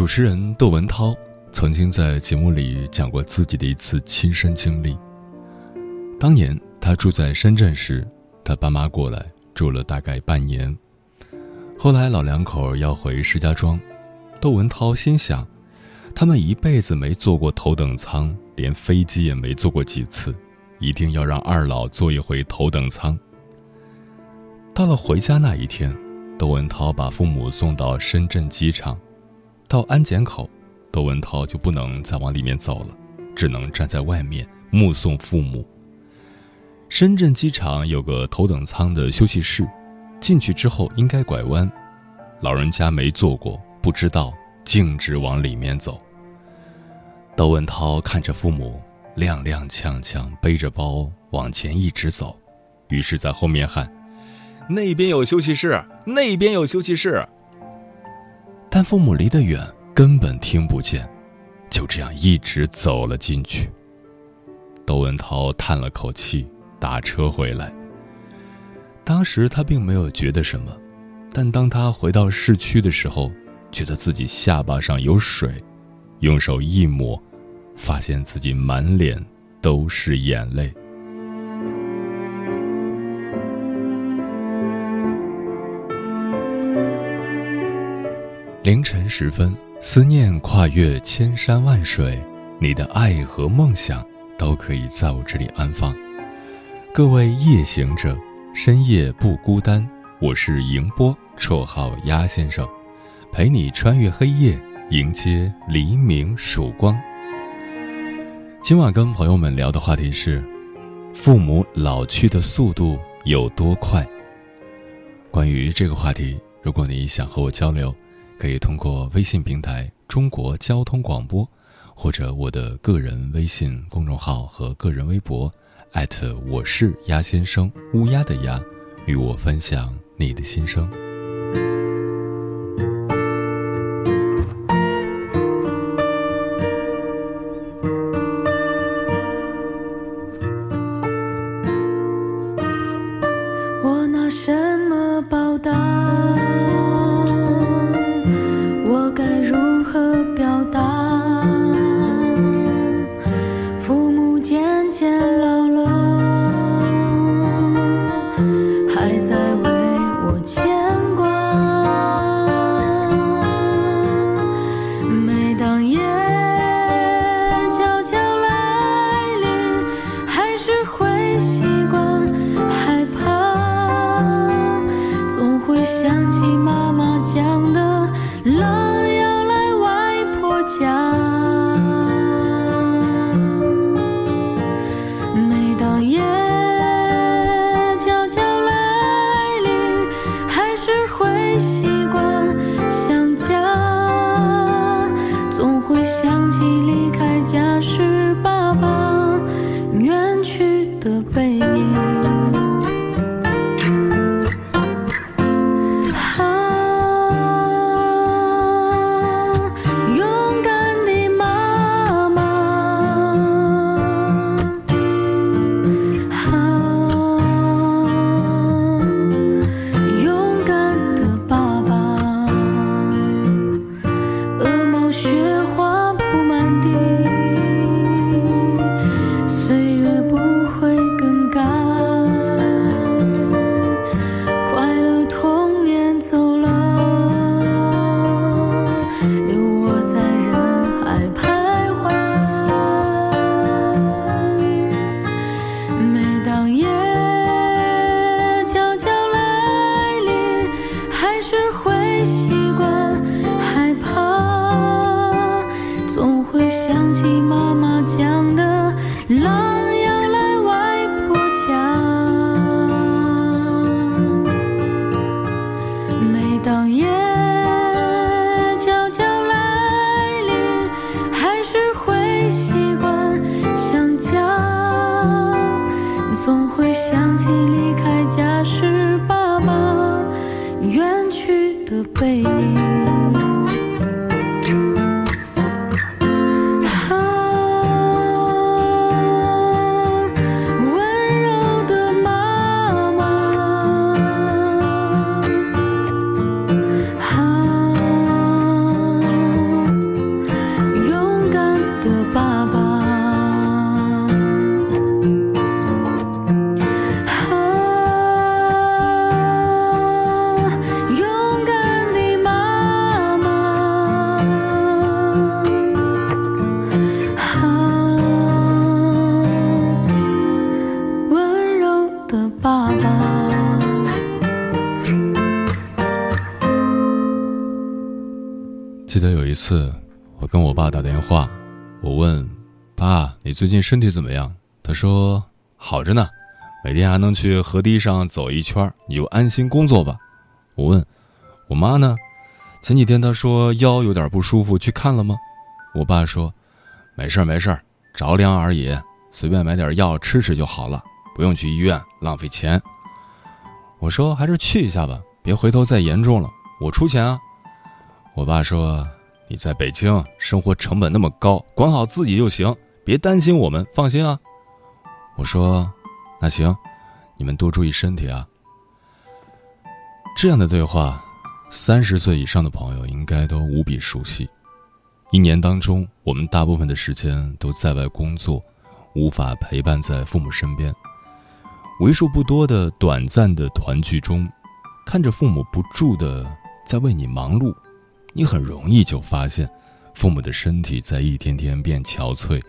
主持人窦文涛曾经在节目里讲过自己的一次亲身经历。当年他住在深圳时，他爸妈过来住了大概半年。后来老两口要回石家庄，窦文涛心想，他们一辈子没坐过头等舱，连飞机也没坐过几次，一定要让二老坐一回头等舱。到了回家那一天，窦文涛把父母送到深圳机场。到安检口，窦文涛就不能再往里面走了，只能站在外面目送父母。深圳机场有个头等舱的休息室，进去之后应该拐弯，老人家没坐过，不知道，径直往里面走。窦文涛看着父母踉踉跄跄背着包往前一直走，于是，在后面喊：“那边有休息室，那边有休息室。”但父母离得远，根本听不见，就这样一直走了进去。窦文涛叹了口气，打车回来。当时他并没有觉得什么，但当他回到市区的时候，觉得自己下巴上有水，用手一抹，发现自己满脸都是眼泪。凌晨时分，思念跨越千山万水，你的爱和梦想都可以在我这里安放。各位夜行者，深夜不孤单。我是迎波，绰号鸭先生，陪你穿越黑夜，迎接黎明曙光。今晚跟朋友们聊的话题是：父母老去的速度有多快？关于这个话题，如果你想和我交流。可以通过微信平台“中国交通广播”，或者我的个人微信公众号和个人微博，艾特我是鸭先生乌鸦的鸭，与我分享你的心声。渐渐老了。记得有一次，我跟我爸打电话，我问爸：“你最近身体怎么样？”他说：“好着呢，每天还能去河堤上走一圈，你就安心工作吧。”我问我妈呢，前几天她说腰有点不舒服，去看了吗？我爸说：“没事儿没事儿，着凉而已，随便买点药吃吃就好了，不用去医院，浪费钱。”我说：“还是去一下吧，别回头再严重了，我出钱啊。”我爸说：“你在北京生活成本那么高，管好自己就行，别担心我们，放心啊。”我说：“那行，你们多注意身体啊。”这样的对话，三十岁以上的朋友应该都无比熟悉。一年当中，我们大部分的时间都在外工作，无法陪伴在父母身边。为数不多的短暂的团聚中，看着父母不住的在为你忙碌。你很容易就发现，父母的身体在一天天变憔悴，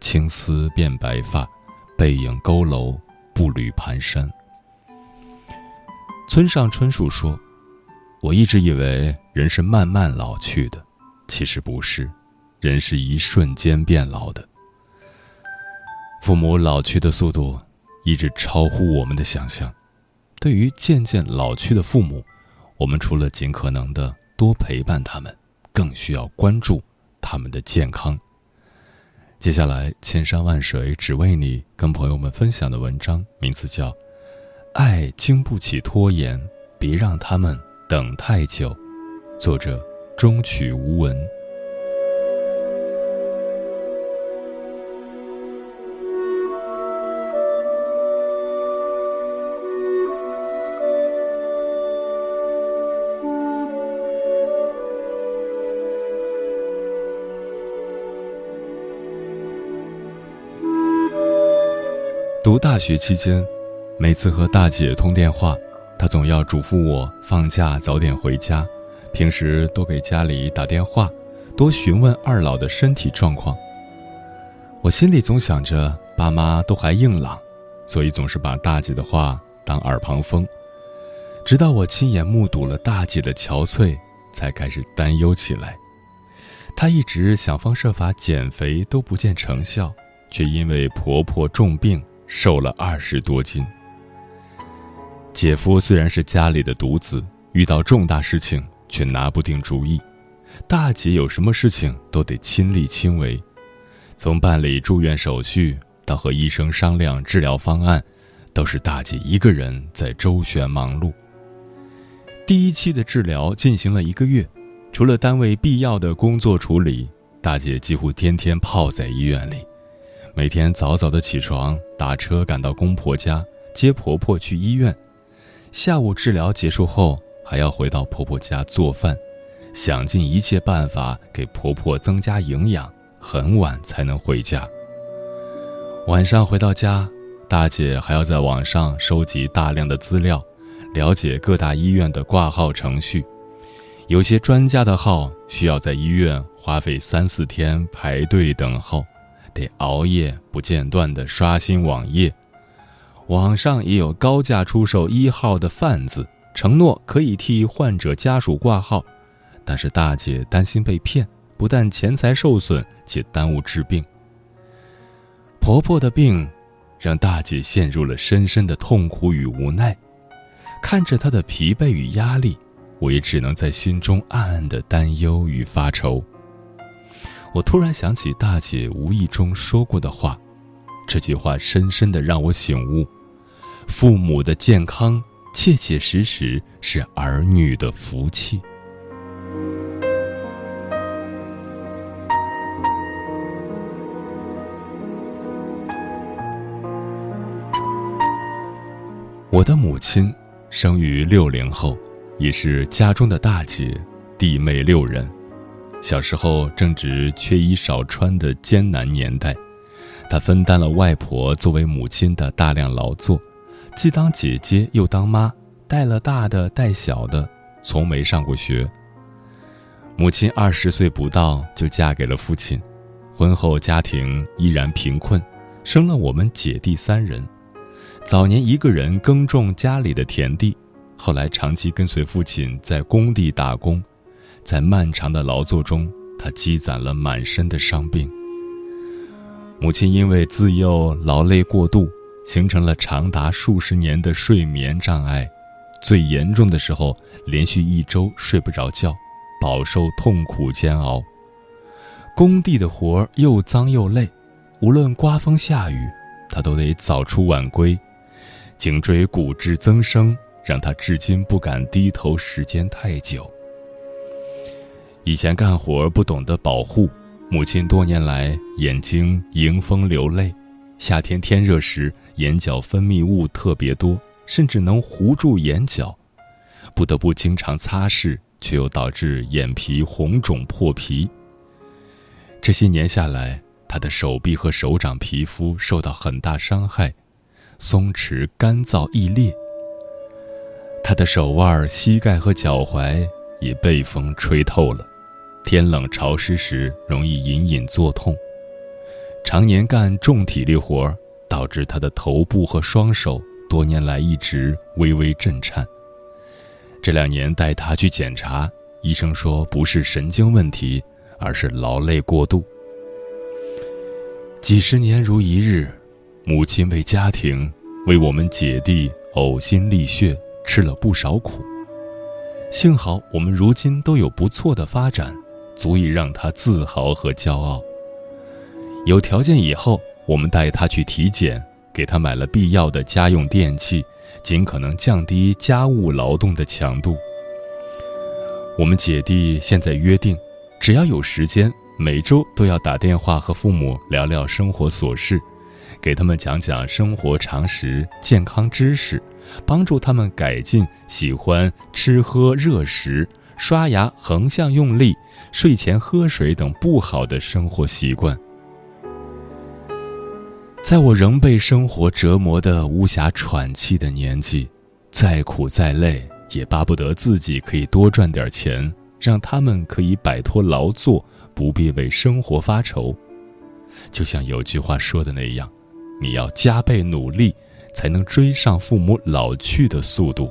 青丝变白发，背影佝偻，步履蹒跚。村上春树说：“我一直以为人是慢慢老去的，其实不是，人是一瞬间变老的。父母老去的速度一直超乎我们的想象。对于渐渐老去的父母，我们除了尽可能的……”多陪伴他们，更需要关注他们的健康。接下来，千山万水只为你，跟朋友们分享的文章名字叫《爱经不起拖延，别让他们等太久》，作者中曲无闻。大学期间，每次和大姐通电话，她总要嘱咐我放假早点回家，平时多给家里打电话，多询问二老的身体状况。我心里总想着爸妈都还硬朗，所以总是把大姐的话当耳旁风。直到我亲眼目睹了大姐的憔悴，才开始担忧起来。她一直想方设法减肥都不见成效，却因为婆婆重病。瘦了二十多斤。姐夫虽然是家里的独子，遇到重大事情却拿不定主意。大姐有什么事情都得亲力亲为，从办理住院手续到和医生商量治疗方案，都是大姐一个人在周旋忙碌。第一期的治疗进行了一个月，除了单位必要的工作处理，大姐几乎天天泡在医院里。每天早早的起床，打车赶到公婆家接婆婆去医院。下午治疗结束后，还要回到婆婆家做饭，想尽一切办法给婆婆增加营养。很晚才能回家。晚上回到家，大姐还要在网上收集大量的资料，了解各大医院的挂号程序。有些专家的号需要在医院花费三四天排队等候。得熬夜不间断地刷新网页，网上也有高价出售一号的贩子，承诺可以替患者家属挂号，但是大姐担心被骗，不但钱财受损，且耽误治病。婆婆的病，让大姐陷入了深深的痛苦与无奈。看着她的疲惫与压力，我也只能在心中暗暗的担忧与发愁。我突然想起大姐无意中说过的话，这句话深深的让我醒悟：父母的健康，切切实实是儿女的福气。我的母亲生于六零后，也是家中的大姐，弟妹六人。小时候正值缺衣少穿的艰难年代，她分担了外婆作为母亲的大量劳作，既当姐姐又当妈，带了大的带小的，从没上过学。母亲二十岁不到就嫁给了父亲，婚后家庭依然贫困，生了我们姐弟三人。早年一个人耕种家里的田地，后来长期跟随父亲在工地打工，在漫长的劳作中，他积攒了满身的伤病。母亲因为自幼劳累过度，形成了长达数十年的睡眠障碍，最严重的时候连续一周睡不着觉，饱受痛苦煎熬。工地的活儿又脏又累，无论刮风下雨，他都得早出晚归。颈椎骨质增生，让他至今不敢低头时间太久。以前干活不懂得保护，母亲多年来眼睛迎风流泪，夏天天热时眼角分泌物特别多，甚至能糊住眼角，不得不经常擦拭，却又导致眼皮红肿破皮。这些年下来，他的手臂和手掌皮肤受到很大伤害。松弛、干燥、易裂。他的手腕、膝盖和脚踝也被风吹透了，天冷潮湿时容易隐隐作痛。常年干重体力活，导致他的头部和双手多年来一直微微震颤。这两年带他去检查，医生说不是神经问题，而是劳累过度。几十年如一日。母亲为家庭，为我们姐弟呕心沥血，吃了不少苦。幸好我们如今都有不错的发展，足以让他自豪和骄傲。有条件以后，我们带他去体检，给他买了必要的家用电器，尽可能降低家务劳动的强度。我们姐弟现在约定，只要有时间，每周都要打电话和父母聊聊生活琐事。给他们讲讲生活常识、健康知识，帮助他们改进喜欢吃喝热食、刷牙横向用力、睡前喝水等不好的生活习惯。在我仍被生活折磨得无暇喘气的年纪，再苦再累，也巴不得自己可以多赚点钱，让他们可以摆脱劳作，不必为生活发愁。就像有句话说的那样。你要加倍努力，才能追上父母老去的速度。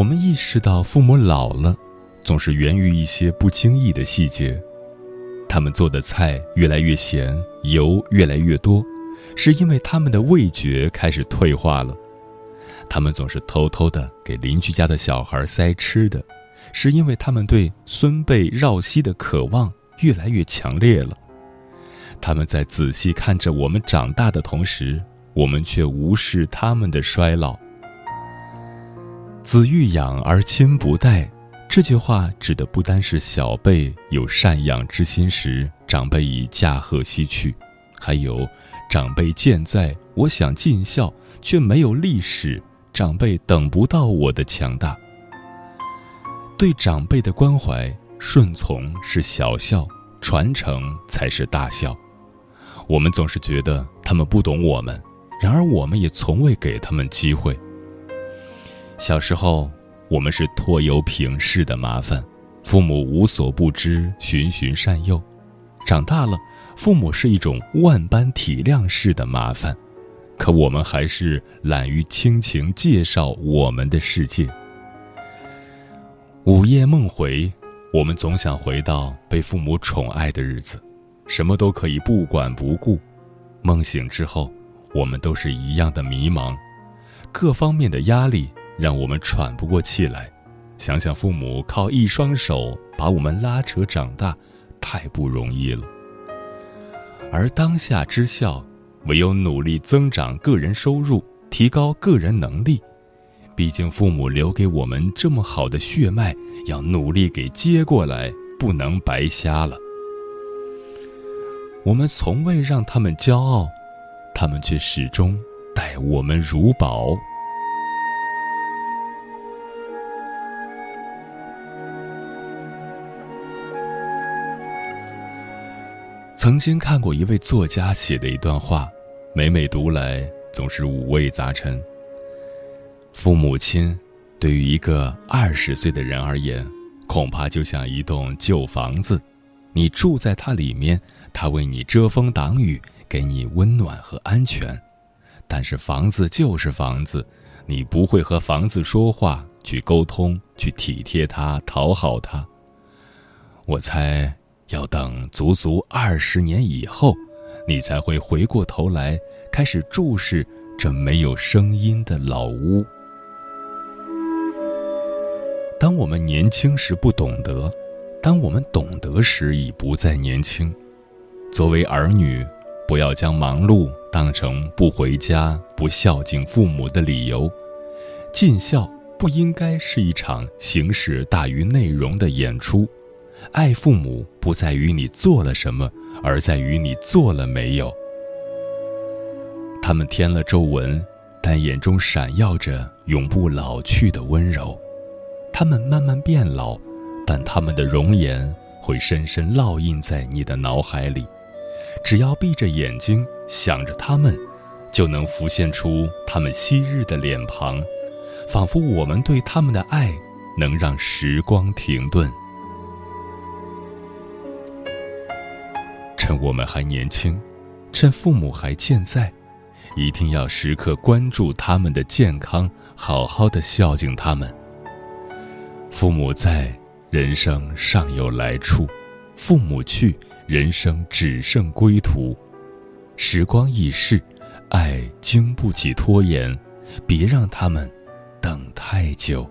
我们意识到父母老了，总是源于一些不经意的细节。他们做的菜越来越咸，油越来越多，是因为他们的味觉开始退化了。他们总是偷偷的给邻居家的小孩塞吃的。是因为他们对孙辈绕膝的渴望越来越强烈了。他们在仔细看着我们长大的同时，我们却无视他们的衰老。子欲养而亲不待，这句话指的不单是小辈有赡养之心时，长辈已驾鹤西去，还有长辈健在，我想尽孝却没有力使，长辈等不到我的强大。对长辈的关怀、顺从是小孝，传承才是大孝。我们总是觉得他们不懂我们，然而我们也从未给他们机会。小时候，我们是拖油瓶式的麻烦，父母无所不知，循循善诱；长大了，父母是一种万般体谅式的麻烦，可我们还是懒于倾情介绍我们的世界。午夜梦回，我们总想回到被父母宠爱的日子，什么都可以不管不顾。梦醒之后，我们都是一样的迷茫，各方面的压力让我们喘不过气来。想想父母靠一双手把我们拉扯长大，太不容易了。而当下之孝，唯有努力增长个人收入，提高个人能力。毕竟父母留给我们这么好的血脉，要努力给接过来，不能白瞎了。我们从未让他们骄傲，他们却始终待我们如宝。曾经看过一位作家写的一段话，每每读来总是五味杂陈。父母亲，对于一个二十岁的人而言，恐怕就像一栋旧房子，你住在它里面，它为你遮风挡雨，给你温暖和安全。但是房子就是房子，你不会和房子说话，去沟通，去体贴它，讨好它。我猜。要等足足二十年以后，你才会回过头来开始注视这没有声音的老屋。当我们年轻时不懂得，当我们懂得时已不再年轻。作为儿女，不要将忙碌当成不回家、不孝敬父母的理由。尽孝不应该是一场形式大于内容的演出。爱父母不在于你做了什么，而在于你做了没有。他们添了皱纹，但眼中闪耀着永不老去的温柔。他们慢慢变老，但他们的容颜会深深烙印在你的脑海里。只要闭着眼睛想着他们，就能浮现出他们昔日的脸庞，仿佛我们对他们的爱能让时光停顿。趁我们还年轻，趁父母还健在，一定要时刻关注他们的健康，好好的孝敬他们。父母在，人生尚有来处；父母去，人生只剩归途。时光易逝，爱经不起拖延，别让他们等太久。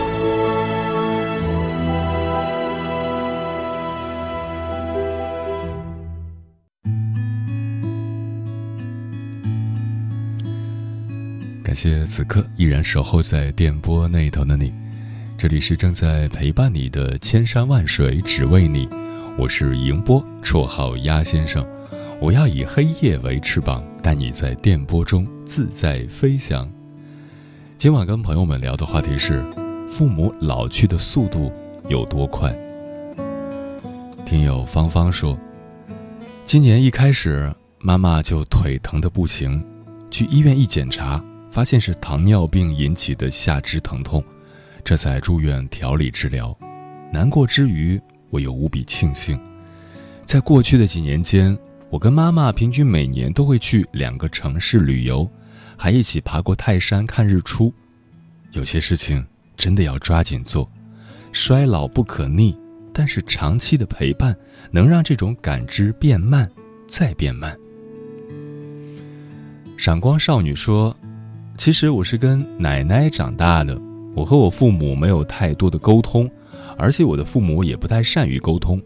谢此刻依然守候在电波那头的你，这里是正在陪伴你的千山万水只为你，我是迎波，绰号鸭先生，我要以黑夜为翅膀，带你在电波中自在飞翔。今晚跟朋友们聊的话题是，父母老去的速度有多快？听友芳芳说，今年一开始妈妈就腿疼的不行，去医院一检查。发现是糖尿病引起的下肢疼痛，这才住院调理治疗。难过之余，我又无比庆幸，在过去的几年间，我跟妈妈平均每年都会去两个城市旅游，还一起爬过泰山看日出。有些事情真的要抓紧做，衰老不可逆，但是长期的陪伴能让这种感知变慢，再变慢。闪光少女说。其实我是跟奶奶长大的，我和我父母没有太多的沟通，而且我的父母也不太善于沟通，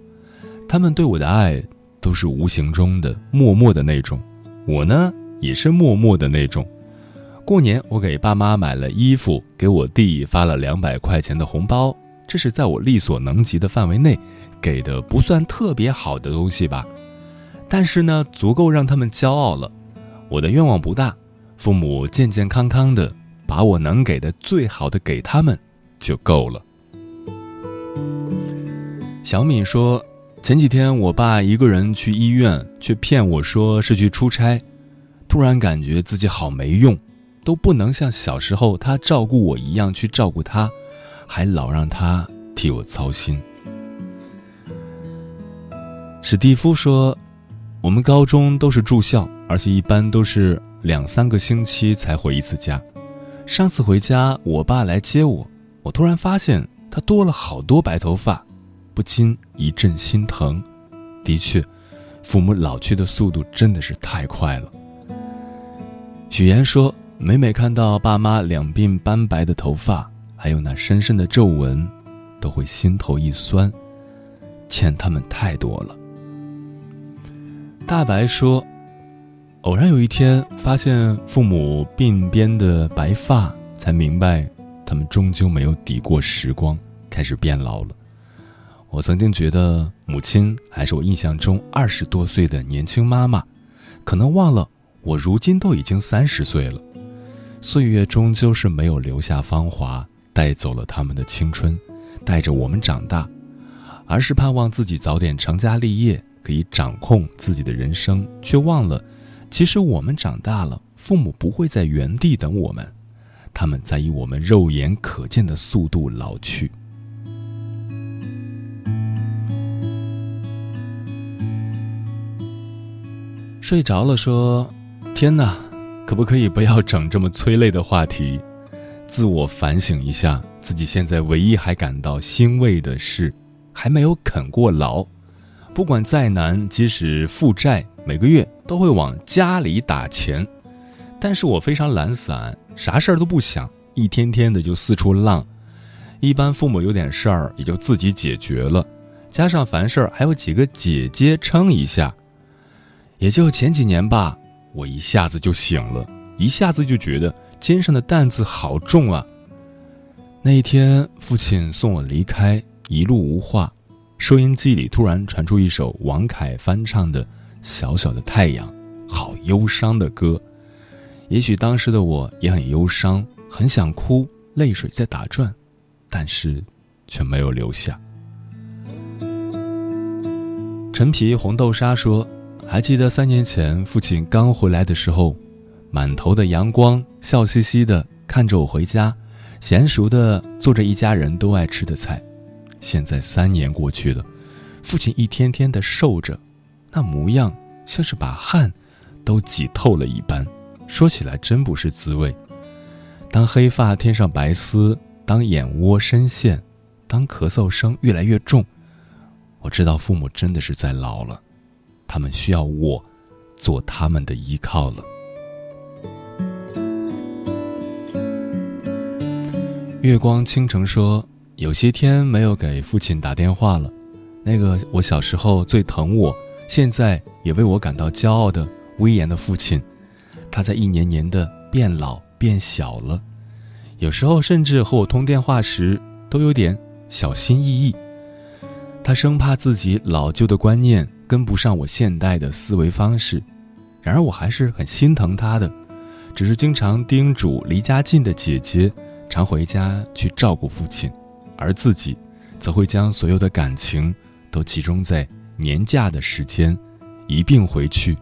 他们对我的爱都是无形中的、默默的那种。我呢，也是默默的那种。过年我给爸妈买了衣服，给我弟发了两百块钱的红包，这是在我力所能及的范围内给的，不算特别好的东西吧。但是呢，足够让他们骄傲了。我的愿望不大，父母健健康康的，把我能给的最好的给他们就够了。小敏说，前几天我爸一个人去医院，却骗我说是去出差，突然感觉自己好没用。都不能像小时候他照顾我一样去照顾他，还老让他替我操心。史蒂夫说：“我们高中都是住校，而且一般都是两三个星期才回一次家。上次回家，我爸来接我，我突然发现他多了好多白头发，不禁一阵心疼。的确，父母老去的速度真的是太快了。”许言说。每每看到爸妈两鬓斑白的头发，还有那深深的皱纹，都会心头一酸，欠他们太多了。大白说：“偶然有一天发现父母鬓边的白发，才明白他们终究没有抵过时光，开始变老了。我曾经觉得母亲还是我印象中二十多岁的年轻妈妈，可能忘了我如今都已经三十岁了。”岁月终究是没有留下芳华，带走了他们的青春，带着我们长大，而是盼望自己早点成家立业，可以掌控自己的人生，却忘了，其实我们长大了，父母不会在原地等我们，他们在以我们肉眼可见的速度老去。睡着了，说：“天哪！”可不可以不要整这么催泪的话题？自我反省一下，自己现在唯一还感到欣慰的是，还没有啃过牢。不管再难，即使负债，每个月都会往家里打钱。但是我非常懒散，啥事儿都不想，一天天的就四处浪。一般父母有点事儿，也就自己解决了。加上凡事儿还有几个姐姐撑一下，也就前几年吧。我一下子就醒了，一下子就觉得肩上的担子好重啊。那一天，父亲送我离开，一路无话。收音机里突然传出一首王凯翻唱的《小小的太阳》，好忧伤的歌。也许当时的我也很忧伤，很想哭，泪水在打转，但是却没有流下。陈皮红豆沙说。还记得三年前父亲刚回来的时候，满头的阳光，笑嘻嘻的看着我回家，娴熟的做着一家人都爱吃的菜。现在三年过去了，父亲一天天的瘦着，那模样像是把汗都挤透了一般，说起来真不是滋味。当黑发添上白丝，当眼窝深陷，当咳嗽声越来越重，我知道父母真的是在老了。他们需要我，做他们的依靠了。月光倾城说：“有些天没有给父亲打电话了。那个我小时候最疼我，现在也为我感到骄傲的威严的父亲，他在一年年的变老变小了。有时候甚至和我通电话时都有点小心翼翼。他生怕自己老旧的观念。”跟不上我现代的思维方式，然而我还是很心疼他的，只是经常叮嘱离家近的姐姐常回家去照顾父亲，而自己则会将所有的感情都集中在年假的时间，一并回去，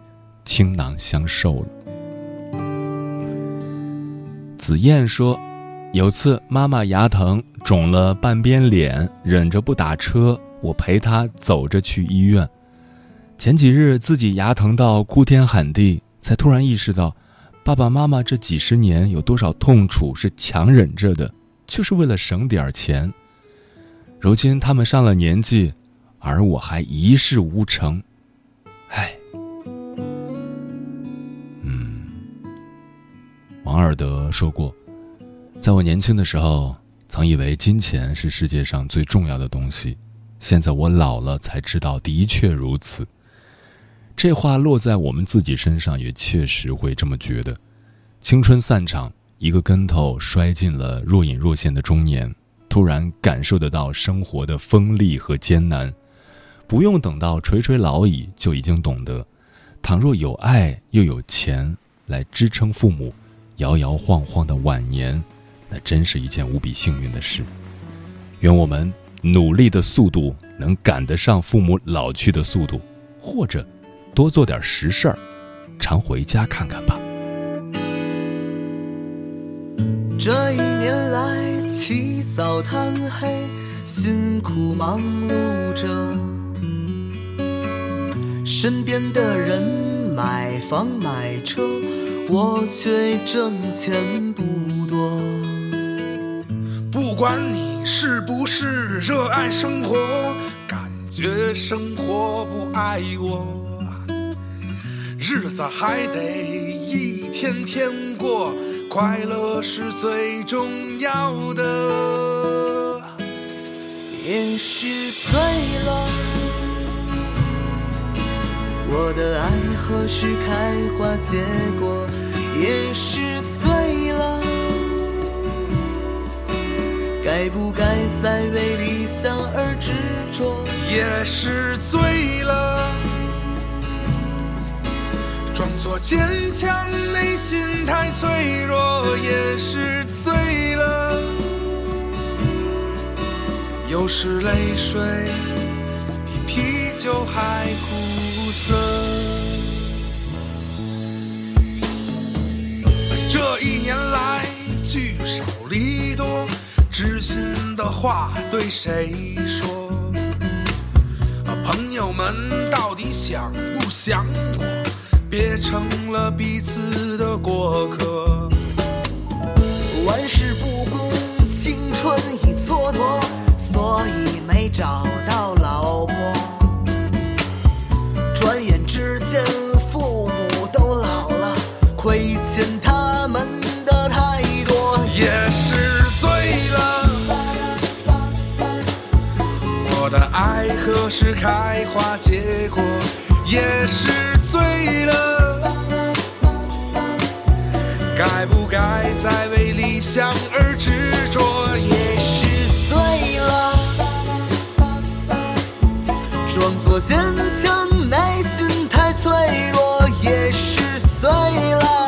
倾囊相授了。子燕说，有次妈妈牙疼肿了半边脸，忍着不打车，我陪她走着去医院。前几日自己牙疼到哭天喊地，才突然意识到，爸爸妈妈这几十年有多少痛楚是强忍着的，就是为了省点钱。如今他们上了年纪，而我还一事无成，唉。嗯，王尔德说过，在我年轻的时候，曾以为金钱是世界上最重要的东西，现在我老了才知道，的确如此。这话落在我们自己身上，也确实会这么觉得。青春散场，一个跟头摔进了若隐若现的中年，突然感受得到生活的锋利和艰难，不用等到垂垂老矣，就已经懂得，倘若有爱又有钱来支撑父母摇摇晃晃的晚年，那真是一件无比幸运的事。愿我们努力的速度能赶得上父母老去的速度，或者。多做点实事儿，常回家看看吧。这一年来，起早贪黑，辛苦忙碌着，身边的人买房买车，我却挣钱不多。不管你是不是热爱生活，感觉生活不爱我。日子还得一天天过，快乐是最重要的。也许醉了，我的爱何时开花结果？也是醉了，该不该再为理想而执着？也是醉了。装作坚强，内心太脆弱，也是醉了。有时泪水比啤酒还苦涩。这一年来聚少离多，知心的话对谁说？朋友们到底想不想我？别成了彼此的过客。万事不顾，青春已蹉跎，所以没找到老是开花结果？也是醉了，该不该再为理想而执着？也是醉了，装作坚强，内心太脆弱。也是醉了，